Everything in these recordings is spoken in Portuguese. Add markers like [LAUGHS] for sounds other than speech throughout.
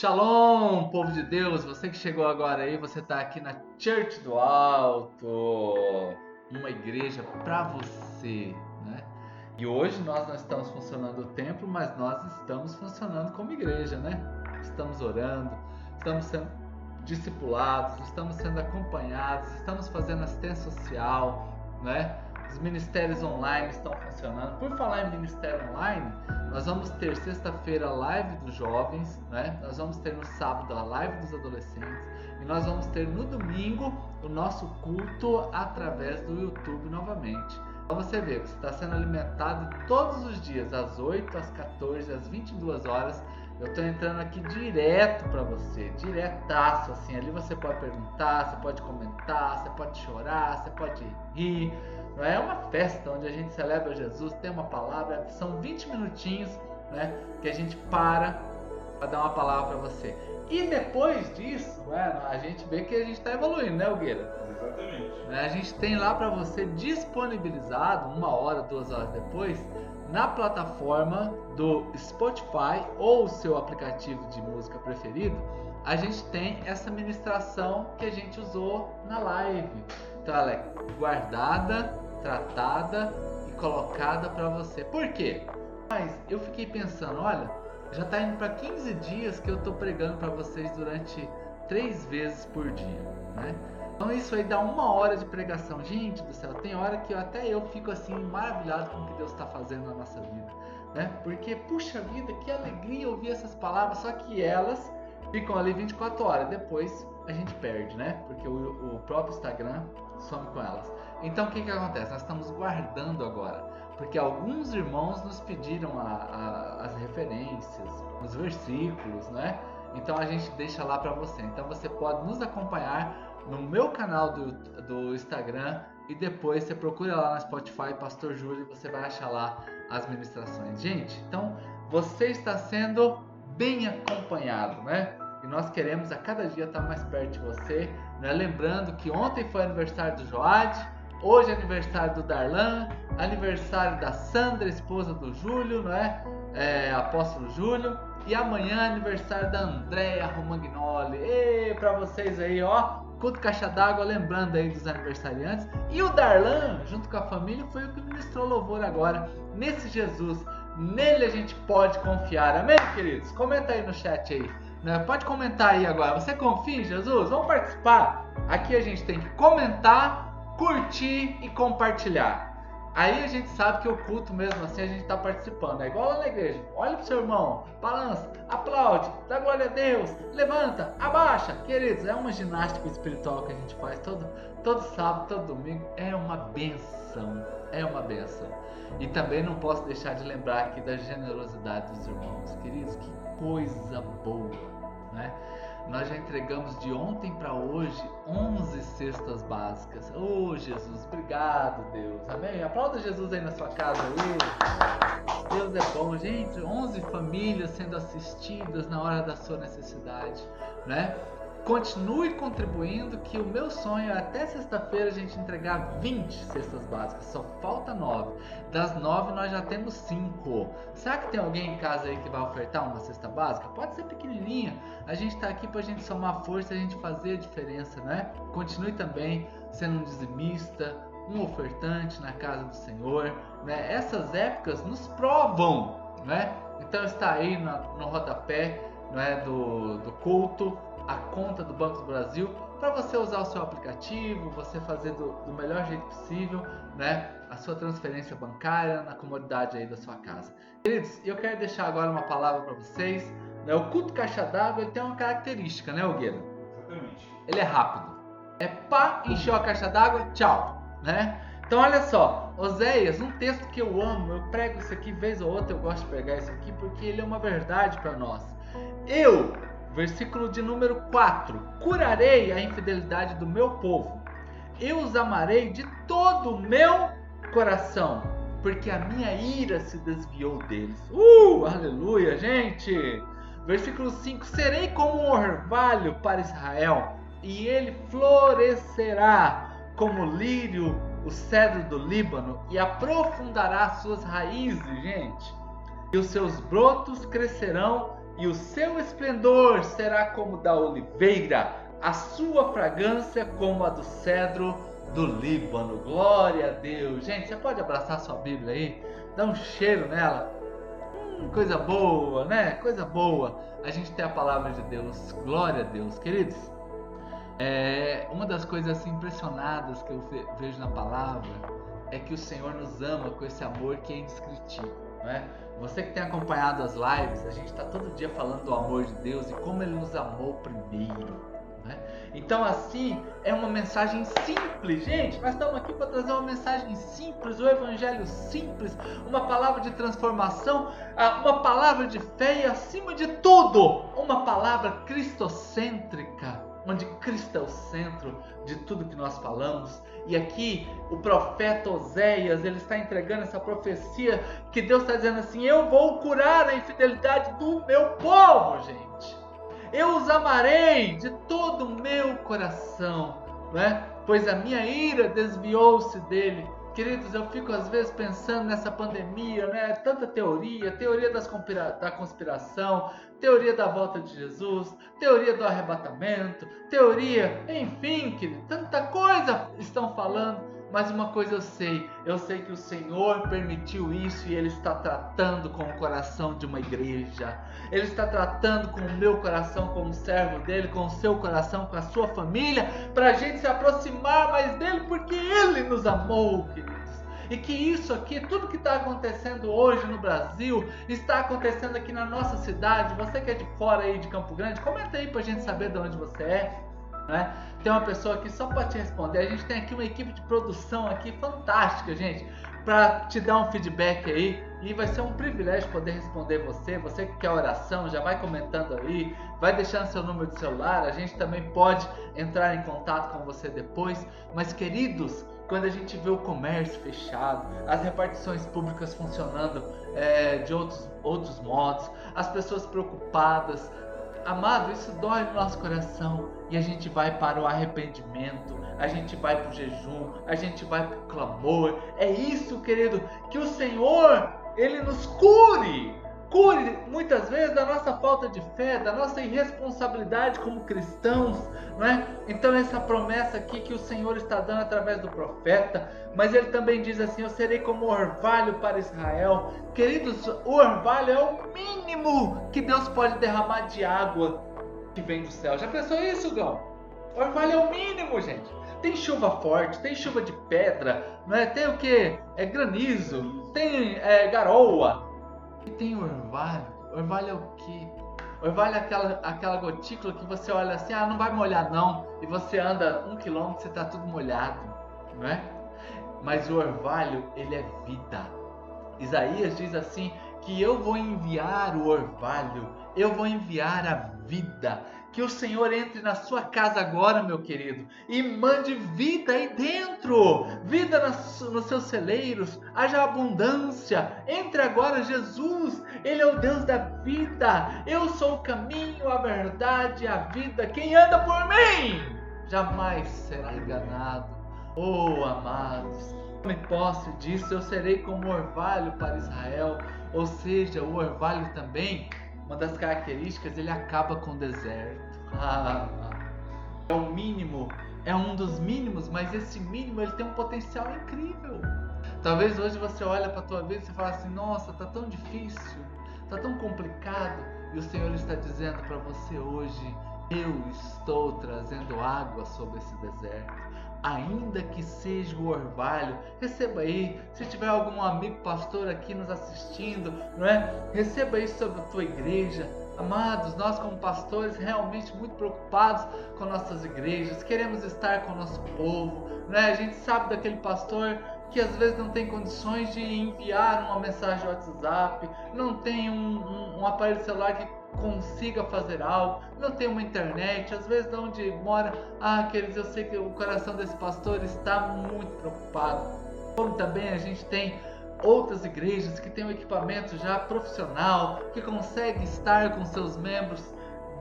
Shalom, povo de Deus, você que chegou agora aí, você está aqui na Church do Alto, uma igreja para você, né? E hoje nós não estamos funcionando o templo, mas nós estamos funcionando como igreja, né? Estamos orando, estamos sendo discipulados, estamos sendo acompanhados, estamos fazendo assistência social, né? Os ministérios online estão funcionando. Por falar em ministério online, nós vamos ter sexta-feira a live dos jovens, né? Nós vamos ter no sábado a live dos adolescentes e nós vamos ter no domingo o nosso culto através do YouTube novamente. Então você que você está sendo alimentado todos os dias, às 8, às 14, às 22 horas. Eu estou entrando aqui direto para você, diretaço assim. Ali você pode perguntar, você pode comentar, você pode chorar, você pode rir não é uma festa onde a gente celebra Jesus, tem uma palavra, são 20 minutinhos né, que a gente para para dar uma palavra para você. E depois disso, né, a gente vê que a gente está evoluindo, né, Algueira? Exatamente. A gente tem lá para você disponibilizado, uma hora, duas horas depois, na plataforma do Spotify ou o seu aplicativo de música preferido, a gente tem essa ministração que a gente usou na live. Então ela é guardada, tratada e colocada para você. Por quê? Mas eu fiquei pensando, olha, já está indo para 15 dias que eu estou pregando para vocês durante três vezes por dia, né? Então isso aí dá uma hora de pregação. Gente do céu, tem hora que eu, até eu fico assim maravilhado com o que Deus está fazendo na nossa vida, né? Porque puxa vida, que alegria ouvir essas palavras, só que elas ficam ali 24 horas. Depois a gente perde, né? Porque o, o próprio Instagram some com elas. Então o que, que acontece? Nós estamos guardando agora, porque alguns irmãos nos pediram a, a, as referências, os versículos, né? Então a gente deixa lá para você. Então você pode nos acompanhar no meu canal do, do Instagram e depois você procura lá no Spotify Pastor Júlio e você vai achar lá as ministrações. Gente, então você está sendo bem acompanhado, né? E nós queremos a cada dia estar mais perto de você. Né? Lembrando que ontem foi aniversário do Joad, hoje é aniversário do Darlan, aniversário da Sandra, esposa do Júlio, não é? é apóstolo Júlio. E amanhã é aniversário da Andréa Romagnoli. E para vocês aí, ó, culto caixa d'água, lembrando aí dos aniversariantes. E o Darlan, junto com a família, foi o que ministrou louvor agora nesse Jesus Nele a gente pode confiar. Amém, queridos? Comenta aí no chat aí. Né? Pode comentar aí agora. Você confia em Jesus? Vamos participar. Aqui a gente tem que comentar, curtir e compartilhar. Aí a gente sabe que o culto mesmo assim a gente está participando. É igual na igreja. Olha pro seu irmão, balança, aplaude, dá glória a Deus, levanta, abaixa. Queridos, é uma ginástica espiritual que a gente faz todo, todo sábado, todo domingo. É uma benção. É uma benção. E também não posso deixar de lembrar aqui da generosidade dos irmãos. Queridos, que coisa boa, né? Nós já entregamos de ontem para hoje 11 cestas básicas. Oh, Jesus, obrigado, Deus. Amém? Aplauda Jesus aí na sua casa. Deus é bom, gente. 11 famílias sendo assistidas na hora da sua necessidade, né? Continue contribuindo que o meu sonho é até sexta-feira a gente entregar 20 cestas básicas. Só falta 9. Das 9 nós já temos 5. Será que tem alguém em casa aí que vai ofertar uma cesta básica? Pode ser pequenininha. A gente está aqui para a gente somar força a gente fazer a diferença, né? Continue também sendo um dizimista, um ofertante na casa do Senhor. Né? Essas épocas nos provam, né? Então está aí no, no rodapé né, do, do culto a conta do Banco do Brasil para você usar o seu aplicativo, você fazer do, do, melhor jeito possível, né, a sua transferência bancária na comodidade aí da sua casa. Queridos, eu quero deixar agora uma palavra para vocês. Né, o culto caixa d'água ele tem uma característica, né, Algueira? Exatamente. Ele é rápido. É pá, encheu a caixa d'água, tchau, né? Então olha só, Oséias, um texto que eu amo, eu prego isso aqui vez ou outra, eu gosto de pregar isso aqui porque ele é uma verdade para nós. Eu Versículo de número 4: Curarei a infidelidade do meu povo, eu os amarei de todo o meu coração, porque a minha ira se desviou deles. Uh, aleluia, gente! Versículo 5: Serei como um orvalho para Israel, e ele florescerá como lírio, o cedro do Líbano, e aprofundará suas raízes, gente. E os seus brotos crescerão e o seu esplendor será como da oliveira, a sua fragrância como a do cedro do Líbano. Glória a Deus. Gente, você pode abraçar sua Bíblia aí? Dá um cheiro nela. Hum, coisa boa, né? Coisa boa. A gente tem a palavra de Deus. Glória a Deus, queridos. É, uma das coisas assim, impressionadas que eu vejo na palavra é que o Senhor nos ama com esse amor que é indescritível. Né? Você que tem acompanhado as lives, a gente está todo dia falando do amor de Deus e como Ele nos amou primeiro. Né? Então, assim, é uma mensagem simples, gente. Nós estamos aqui para trazer uma mensagem simples, o Evangelho simples, uma palavra de transformação, ah, uma palavra de fé e, acima de tudo, uma palavra cristocêntrica, onde Cristo é o centro de tudo que nós falamos. E aqui o profeta Oséias ele está entregando essa profecia que Deus está dizendo assim: Eu vou curar a infidelidade do meu povo, gente eu os amarei de todo o meu coração, né? pois a minha ira desviou-se dele. Queridos, eu fico às vezes pensando nessa pandemia, né? Tanta teoria, teoria conspira da conspiração, teoria da volta de Jesus, teoria do arrebatamento, teoria, enfim, querido, tanta coisa estão falando. Mas uma coisa eu sei, eu sei que o Senhor permitiu isso e Ele está tratando com o coração de uma igreja. Ele está tratando com o meu coração como servo dele, com o seu coração, com a sua família, para a gente se aproximar mais dele, porque Ele nos amou, queridos. E que isso aqui, tudo que está acontecendo hoje no Brasil, está acontecendo aqui na nossa cidade. Você que é de fora aí de Campo Grande, comenta aí para a gente saber de onde você é. Né? Tem uma pessoa aqui só para te responder. A gente tem aqui uma equipe de produção aqui fantástica, gente, para te dar um feedback aí. E vai ser um privilégio poder responder você. Você que quer oração, já vai comentando aí, vai deixando seu número de celular. A gente também pode entrar em contato com você depois. Mas, queridos, quando a gente vê o comércio fechado, as repartições públicas funcionando é, de outros, outros modos, as pessoas preocupadas, Amado, isso dói no nosso coração e a gente vai para o arrependimento, a gente vai para o jejum, a gente vai para o clamor. É isso, querido, que o Senhor ele nos cure cure muitas vezes da nossa falta de fé, da nossa irresponsabilidade como cristãos, não é? Então essa promessa aqui que o Senhor está dando através do profeta, mas ele também diz assim: eu serei como orvalho para Israel. Queridos, o orvalho é o mínimo que Deus pode derramar de água que vem do céu. Já pensou isso, Gão? Orvalho é o mínimo, gente. Tem chuva forte, tem chuva de pedra, não é? Tem o que? É granizo, tem é, garoa, e tem orvalho. Orvalho é o quê? Orvalho é aquela, aquela gotícula que você olha assim, ah, não vai molhar não. E você anda um quilômetro você está tudo molhado, não é? Mas o orvalho, ele é vida. Isaías diz assim, que eu vou enviar o orvalho, eu vou enviar a vida. Que o Senhor entre na sua casa agora, meu querido, e mande vida aí dentro, vida nos seus celeiros, haja abundância. Entre agora, Jesus, Ele é o Deus da vida. Eu sou o caminho, a verdade, a vida. Quem anda por mim jamais será enganado. Oh, amados, me posse disso, eu serei como orvalho para Israel. Ou seja, o orvalho também uma das características, ele acaba com o deserto. Ah, é o mínimo, é um dos mínimos, mas esse mínimo ele tem um potencial incrível. Talvez hoje você olha para a tua vida e fala assim: "Nossa, tá tão difícil, tá tão complicado". E o Senhor está dizendo para você hoje: "Eu estou trazendo água sobre esse deserto" ainda que seja o orvalho. Receba aí, se tiver algum amigo pastor aqui nos assistindo, não é? Receba isso sobre a tua igreja. Amados, nós como pastores realmente muito preocupados com nossas igrejas, queremos estar com o nosso povo, né? A gente sabe daquele pastor que às vezes não tem condições de enviar uma mensagem WhatsApp, não tem um, um, um aparelho celular que consiga fazer algo, não tem uma internet, às vezes de onde mora, ah, queridos, eu sei que o coração desse pastor está muito preocupado. Como também a gente tem outras igrejas que têm um equipamento já profissional, que consegue estar com seus membros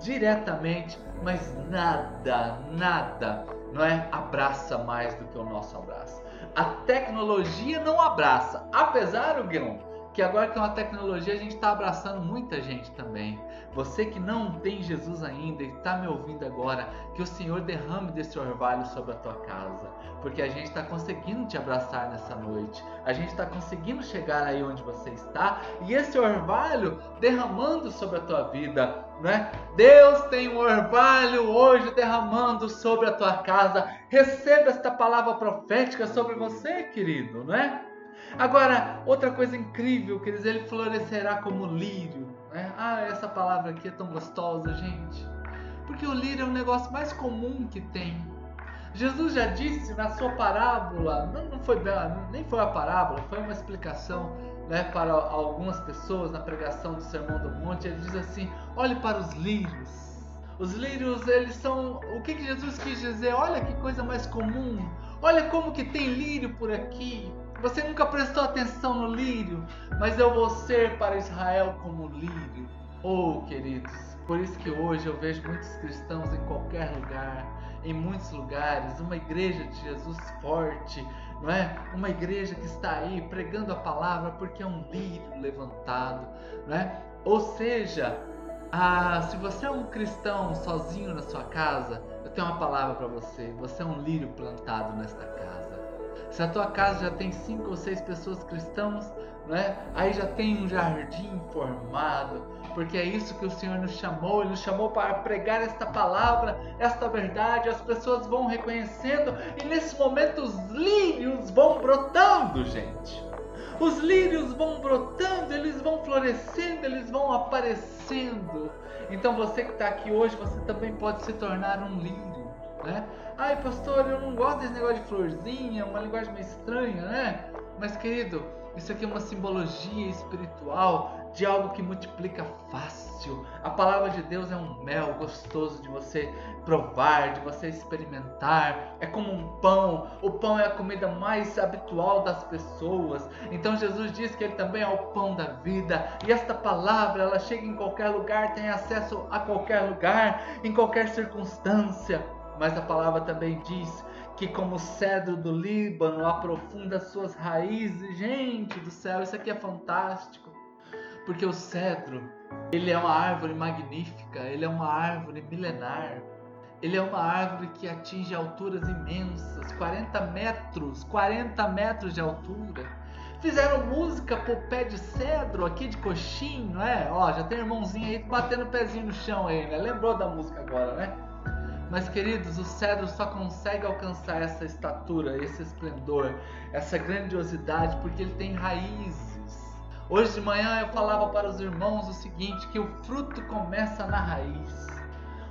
diretamente, mas nada, nada, não é? Abraça mais do que o nosso abraço. A tecnologia não abraça, apesar, Guilherme, que agora com a tecnologia a gente está abraçando muita gente também. Você que não tem Jesus ainda e está me ouvindo agora, que o Senhor derrame desse orvalho sobre a tua casa, porque a gente está conseguindo te abraçar nessa noite, a gente está conseguindo chegar aí onde você está e esse orvalho derramando sobre a tua vida, né? Deus tem um orvalho hoje derramando sobre a tua casa. Receba esta palavra profética sobre você, querido, não é? Agora, outra coisa incrível, quer dizer, ele florescerá como lírio. Né? Ah, essa palavra aqui é tão gostosa, gente. Porque o lírio é um negócio mais comum que tem. Jesus já disse na sua parábola, não, não foi nem foi a parábola, foi uma explicação né, para algumas pessoas na pregação do Sermão do Monte. Ele diz assim: olhe para os lírios. Os lírios, eles são. O que, que Jesus quis dizer? Olha que coisa mais comum. Olha como que tem lírio por aqui. Você nunca prestou atenção no lírio, mas eu vou ser para Israel como lírio. Oh, queridos, por isso que hoje eu vejo muitos cristãos em qualquer lugar, em muitos lugares, uma igreja de Jesus forte, não é? Uma igreja que está aí pregando a palavra porque é um lírio levantado, não é? Ou seja, ah, se você é um cristão sozinho na sua casa, eu tenho uma palavra para você. Você é um lírio plantado nesta casa. Se a tua casa já tem cinco ou seis pessoas cristãs, né? aí já tem um jardim formado, porque é isso que o Senhor nos chamou, Ele nos chamou para pregar esta palavra, esta verdade, as pessoas vão reconhecendo, e nesse momento os lírios vão brotando, gente. Os lírios vão brotando, eles vão florescendo, eles vão aparecendo. Então você que está aqui hoje, você também pode se tornar um lírio né? Ai, pastor, eu não gosto desse negócio de florzinha, uma linguagem meio estranha, né? Mas, querido, isso aqui é uma simbologia espiritual de algo que multiplica fácil. A palavra de Deus é um mel gostoso de você provar, de você experimentar. É como um pão. O pão é a comida mais habitual das pessoas. Então Jesus diz que ele também é o pão da vida. E esta palavra, ela chega em qualquer lugar, tem acesso a qualquer lugar, em qualquer circunstância mas a palavra também diz que como o cedro do Líbano aprofunda suas raízes. Gente do céu, isso aqui é fantástico. Porque o cedro, ele é uma árvore magnífica, ele é uma árvore milenar. Ele é uma árvore que atinge alturas imensas, 40 metros, 40 metros de altura. Fizeram música pro pé de cedro aqui de coxinho, não é? Ó, já tem irmãozinho aí batendo o pezinho no chão aí, né? Lembrou da música agora, né? Mas, queridos, o cedro só consegue alcançar essa estatura, esse esplendor, essa grandiosidade, porque ele tem raízes. Hoje de manhã eu falava para os irmãos o seguinte: que o fruto começa na raiz.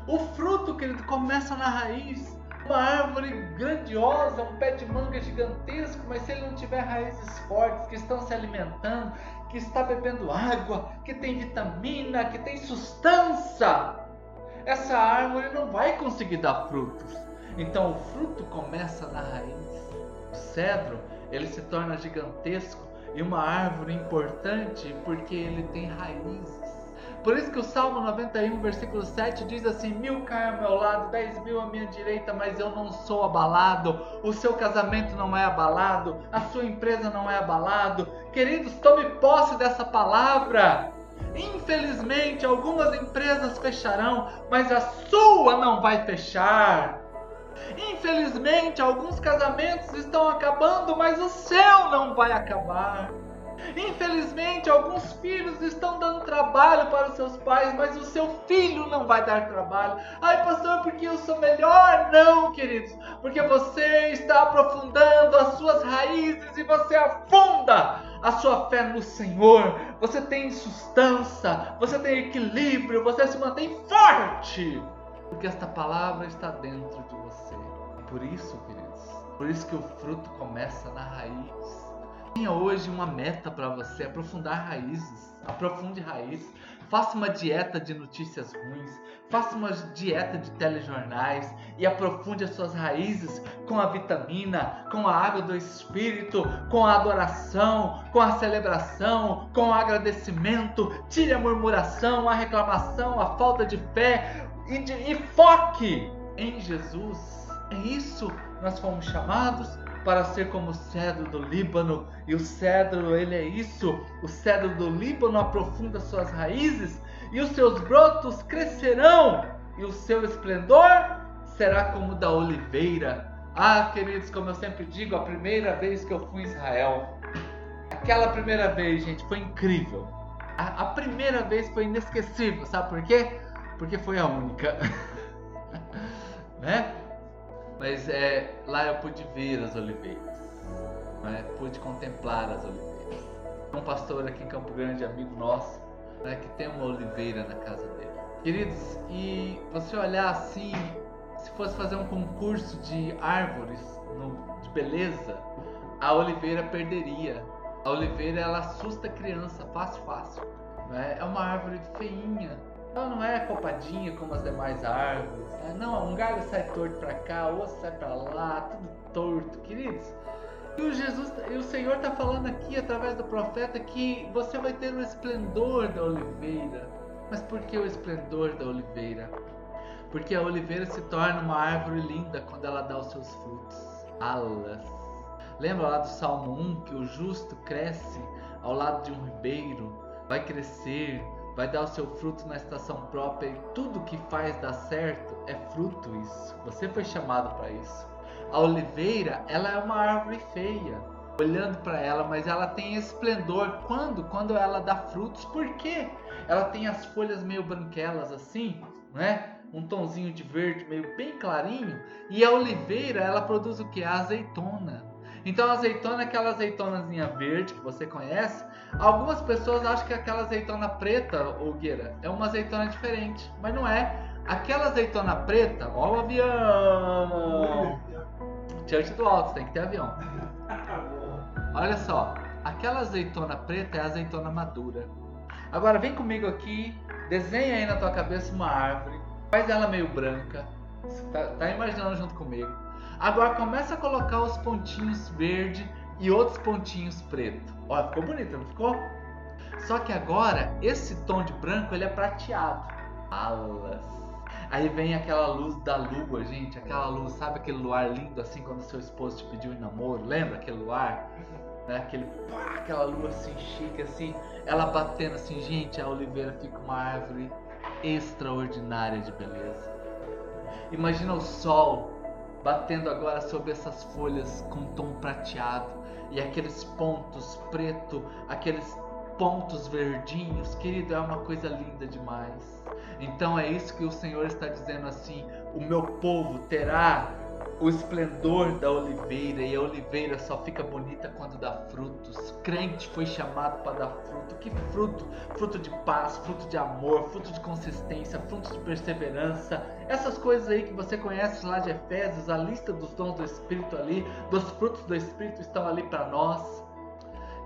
O fruto, querido, começa na raiz. Uma árvore grandiosa, um pé de manga gigantesco, mas se ele não tiver raízes fortes que estão se alimentando, que está bebendo água, que tem vitamina, que tem sustância, essa árvore não vai conseguir dar frutos. Então o fruto começa na raiz. O cedro, ele se torna gigantesco e uma árvore importante porque ele tem raízes. Por isso que o Salmo 91, versículo 7 diz assim: Mil caem ao meu lado, dez mil à minha direita, mas eu não sou abalado. O seu casamento não é abalado, a sua empresa não é abalado. Queridos, tome posse dessa palavra. Infelizmente, algumas empresas fecharão, mas a sua não vai fechar. Infelizmente, alguns casamentos estão acabando, mas o seu não vai acabar. Infelizmente, alguns filhos estão dando trabalho para os seus pais, mas o seu filho não vai dar trabalho. Ai, pastor, porque eu sou melhor? Não, queridos, porque você está aprofundando as suas raízes e você afunda a sua fé no Senhor. Você tem sustância, você tem equilíbrio, você se mantém forte, porque esta palavra está dentro de você. Por isso, queridos, por isso que o fruto começa na raiz. Tenha hoje uma meta para você, aprofundar raízes. Aprofunde raízes. Faça uma dieta de notícias ruins. Faça uma dieta de telejornais e aprofunde as suas raízes com a vitamina, com a água do Espírito, com a adoração, com a celebração, com o agradecimento. Tire a murmuração, a reclamação, a falta de fé e, de, e foque em Jesus. É isso nós fomos chamados para ser como o cedro do Líbano. E o cedro, ele é isso. O cedro do Líbano aprofunda suas raízes e os seus brotos crescerão e o seu esplendor será como o da oliveira. Ah, queridos, como eu sempre digo, a primeira vez que eu fui em Israel, aquela primeira vez, gente, foi incrível. A, a primeira vez foi inesquecível, sabe por quê? Porque foi a única. [LAUGHS] né? Mas é, lá eu pude ver as oliveiras, né? pude contemplar as oliveiras. Um pastor aqui em Campo Grande, amigo nosso, né, que tem uma oliveira na casa dele. Queridos, e você olhar assim, se fosse fazer um concurso de árvores no, de beleza, a oliveira perderia. A oliveira ela assusta a criança fácil, fácil. Né? É uma árvore feinha, ela não é copadinha como as demais árvores. Né? Não, um galho sai torto para cá, outro sai para lá, tudo torto, queridos. E o Jesus, e o Senhor está falando aqui através do profeta que você vai ter o esplendor da oliveira. Mas por que o esplendor da oliveira? Porque a oliveira se torna uma árvore linda quando ela dá os seus frutos. Alas. Lembra lá do Salmo 1 que o justo cresce ao lado de um ribeiro, vai crescer, vai dar o seu fruto na estação própria e tudo que faz dar certo é fruto isso. Você foi chamado para isso. A oliveira, ela é uma árvore feia, olhando para ela, mas ela tem esplendor quando quando ela dá frutos. Por quê? Ela tem as folhas meio branquelas assim, né? Um tonzinho de verde meio bem clarinho, e a oliveira, ela produz o que? A azeitona. Então a azeitona é aquela azeitonazinha verde que você conhece. Algumas pessoas acham que aquela azeitona preta, ou Gueira, é uma azeitona diferente, mas não é. Aquela azeitona preta, ó o avião. Church do alto, tem que ter avião. Olha só, aquela azeitona preta é a azeitona madura. Agora vem comigo aqui, desenha aí na tua cabeça uma árvore, faz ela meio branca. Tá, tá imaginando junto comigo? Agora começa a colocar os pontinhos verde e outros pontinhos preto. Olha, ficou bonito, não ficou? Só que agora esse tom de branco ele é prateado. Alas. Aí vem aquela luz da lua, gente, aquela luz, sabe aquele luar lindo assim quando seu esposo te pediu em namoro? Lembra aquele luar? Né? Aquele, pá, aquela lua assim chique assim, ela batendo assim, gente, a oliveira fica uma árvore extraordinária de beleza. Imagina o sol batendo agora sobre essas folhas com tom prateado e aqueles pontos preto, aqueles pontos verdinhos, querido, é uma coisa linda demais. Então é isso que o Senhor está dizendo assim: o meu povo terá o esplendor da oliveira e a oliveira só fica bonita quando dá frutos. Crente foi chamado para dar fruto. Que fruto? Fruto de paz, fruto de amor, fruto de consistência, fruto de perseverança. Essas coisas aí que você conhece lá de Efésios, a lista dos dons do Espírito ali, dos frutos do Espírito estão ali para nós.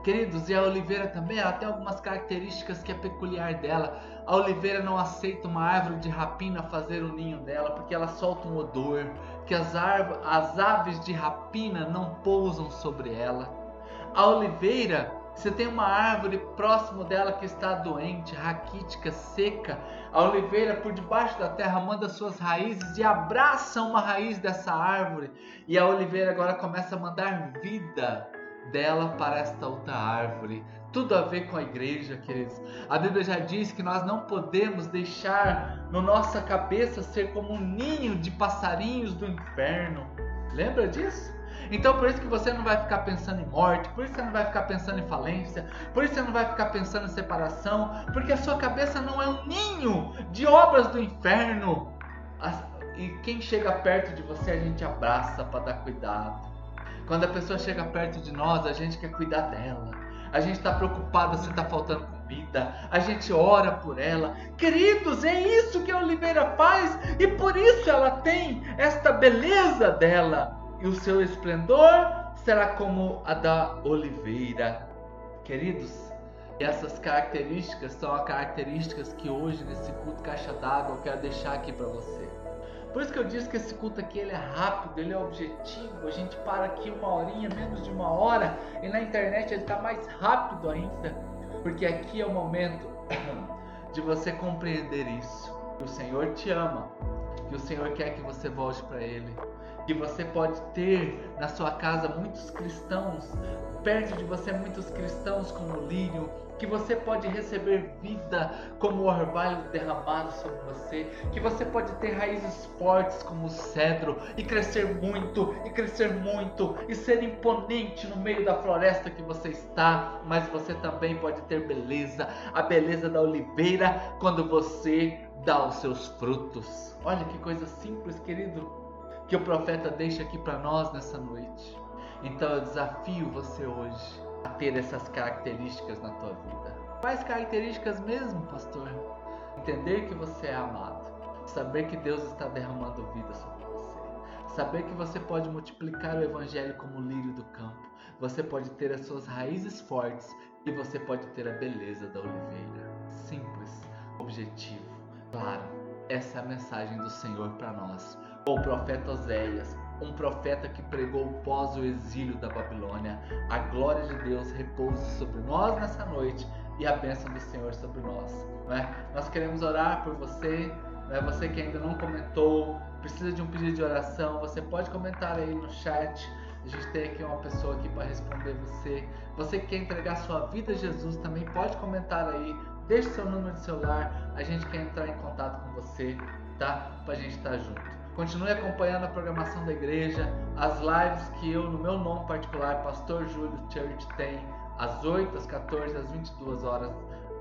Queridos, e a oliveira também, ela tem algumas características que é peculiar dela. A oliveira não aceita uma árvore de rapina fazer o ninho dela, porque ela solta um odor, que as, as aves de rapina não pousam sobre ela. A oliveira, você tem uma árvore próximo dela que está doente, raquítica, seca. A oliveira, por debaixo da terra, manda suas raízes e abraça uma raiz dessa árvore. E a oliveira agora começa a mandar vida dela para esta outra árvore. Tudo a ver com a igreja, queridos. A Bíblia já diz que nós não podemos deixar no nossa cabeça ser como um ninho de passarinhos do inferno. Lembra disso? Então por isso que você não vai ficar pensando em morte, por isso você não vai ficar pensando em falência, por isso você não vai ficar pensando em separação, porque a sua cabeça não é um ninho de obras do inferno. E quem chega perto de você a gente abraça para dar cuidado. Quando a pessoa chega perto de nós, a gente quer cuidar dela. A gente está preocupado se está faltando comida. A gente ora por ela. Queridos, é isso que a Oliveira faz e por isso ela tem esta beleza dela. E o seu esplendor será como a da oliveira. Queridos, essas características são as características que hoje nesse culto caixa d'água eu quero deixar aqui para você. Por isso que eu disse que esse culto aqui ele é rápido, ele é objetivo. A gente para aqui uma horinha, menos de uma hora, e na internet ele está mais rápido ainda, porque aqui é o momento de você compreender isso. Que o Senhor te ama, e o Senhor quer que você volte para Ele. Que você pode ter na sua casa muitos cristãos, perto de você muitos cristãos como lírio, que você pode receber vida como o orvalho derramado sobre você, que você pode ter raízes fortes como o cedro e crescer muito, e crescer muito, e ser imponente no meio da floresta que você está, mas você também pode ter beleza, a beleza da oliveira quando você dá os seus frutos. Olha que coisa simples, querido, que o profeta deixa aqui para nós nessa noite. Então eu desafio você hoje a ter essas características na tua vida. Quais características mesmo, pastor? Entender que você é amado, saber que Deus está derramando vida sobre você, saber que você pode multiplicar o evangelho como o lírio do campo, você pode ter as suas raízes fortes e você pode ter a beleza da oliveira. Simples, objetivo, claro. Essa é a mensagem do Senhor para nós. O profeta Oséias, um profeta que pregou pós o exílio da Babilônia. A glória de Deus repouse sobre nós nessa noite e a bênção do Senhor sobre nós. Né? Nós queremos orar por você, né? você que ainda não comentou, precisa de um pedido de oração, você pode comentar aí no chat. A gente tem aqui uma pessoa aqui para responder você. Você que quer entregar sua vida a Jesus também pode comentar aí. Deixe seu número de celular. A gente quer entrar em contato com você, tá? Para a gente estar junto. Continue acompanhando a programação da igreja, as lives que eu, no meu nome particular, Pastor Júlio Church, tem às 8, às 14, às 22 horas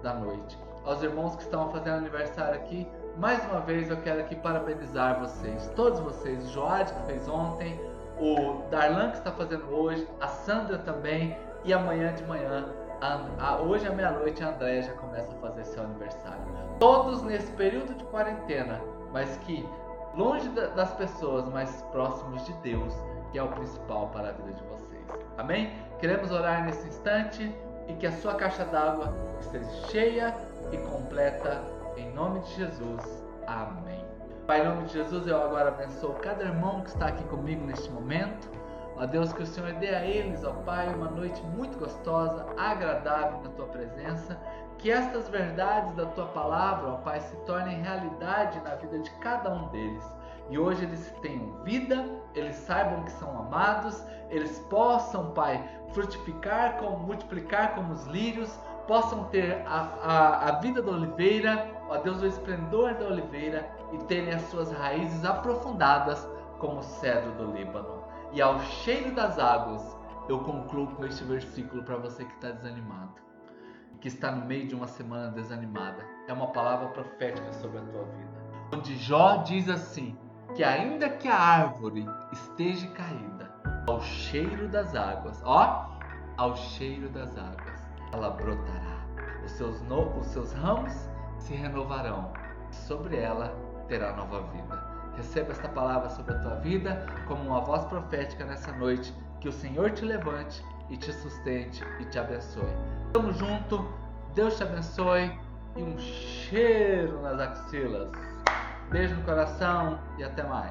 da noite. Aos irmãos que estão fazendo aniversário aqui, mais uma vez eu quero aqui parabenizar vocês, todos vocês, o Joad que fez ontem, o Darlan que está fazendo hoje, a Sandra também, e amanhã de manhã, a, a, hoje à meia-noite, a Andréia já começa a fazer seu aniversário. Todos nesse período de quarentena, mas que longe das pessoas, mas próximos de Deus, que é o principal para a vida de vocês. Amém? Queremos orar nesse instante e que a sua caixa d'água esteja cheia e completa em nome de Jesus. Amém. Pai, em nome de Jesus, eu agora abençoo cada irmão que está aqui comigo neste momento. Ó Deus, que o Senhor dê a eles, ó Pai, uma noite muito gostosa, agradável na tua presença que estas verdades da tua palavra, ó Pai, se tornem realidade na vida de cada um deles. E hoje eles tenham vida, eles saibam que são amados, eles possam, Pai, frutificar, como, multiplicar como os lírios, possam ter a, a, a vida da oliveira, ó Deus, o esplendor da oliveira e terem as suas raízes aprofundadas como o cedro do Líbano. E ao cheiro das águas, eu concluo com este versículo para você que está desanimado que está no meio de uma semana desanimada. É uma palavra profética sobre a tua vida. Onde Jó diz assim: que ainda que a árvore esteja caída, ao cheiro das águas, ó, ao cheiro das águas, ela brotará. Os seus, no, os seus ramos se renovarão. Sobre ela terá nova vida. Receba esta palavra sobre a tua vida como uma voz profética nessa noite. Que o Senhor te levante e te sustente e te abençoe. Tamo junto, Deus te abençoe e um cheiro nas axilas. Beijo no coração e até mais.